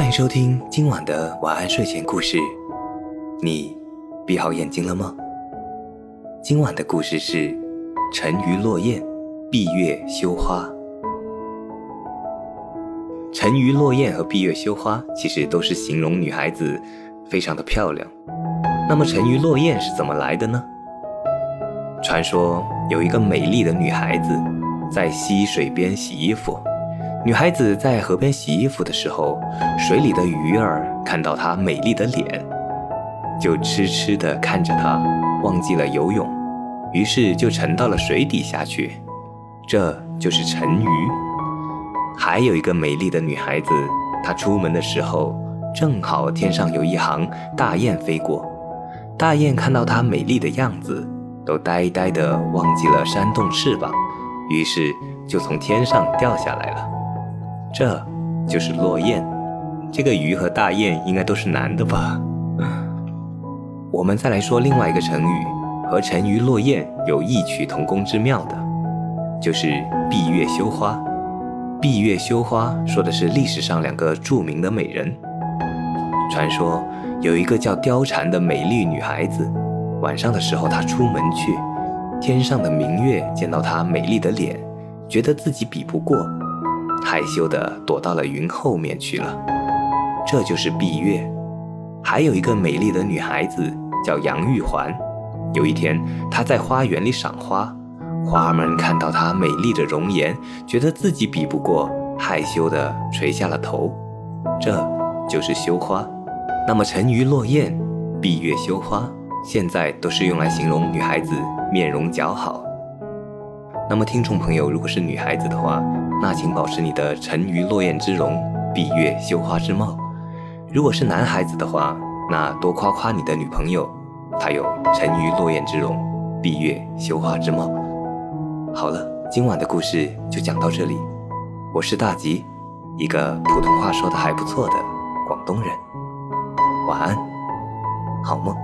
欢迎收听今晚的晚安睡前故事。你闭好眼睛了吗？今晚的故事是《沉鱼落雁，闭月羞花》。沉鱼落雁和闭月羞花其实都是形容女孩子非常的漂亮。那么沉鱼落雁是怎么来的呢？传说有一个美丽的女孩子在溪水边洗衣服。女孩子在河边洗衣服的时候，水里的鱼儿看到她美丽的脸，就痴痴地看着她，忘记了游泳，于是就沉到了水底下去。这就是沉鱼。还有一个美丽的女孩子，她出门的时候，正好天上有一行大雁飞过，大雁看到她美丽的样子，都呆呆地忘记了扇动翅膀，于是就从天上掉下来了。这就是落雁，这个鱼和大雁应该都是男的吧？我们再来说另外一个成语，和沉鱼落雁有异曲同工之妙的，就是闭月羞花。闭月羞花说的是历史上两个著名的美人。传说有一个叫貂蝉的美丽女孩子，晚上的时候她出门去，天上的明月见到她美丽的脸，觉得自己比不过。害羞地躲到了云后面去了，这就是闭月。还有一个美丽的女孩子叫杨玉环。有一天，她在花园里赏花，花儿们看到她美丽的容颜，觉得自己比不过，害羞地垂下了头。这就是羞花。那么，沉鱼落雁、闭月羞花，现在都是用来形容女孩子面容姣好。那么，听众朋友，如果是女孩子的话，那请保持你的沉鱼落雁之容，闭月羞花之貌；如果是男孩子的话，那多夸夸你的女朋友，她有沉鱼落雁之容，闭月羞花之貌。好了，今晚的故事就讲到这里。我是大吉，一个普通话说的还不错的广东人。晚安，好梦。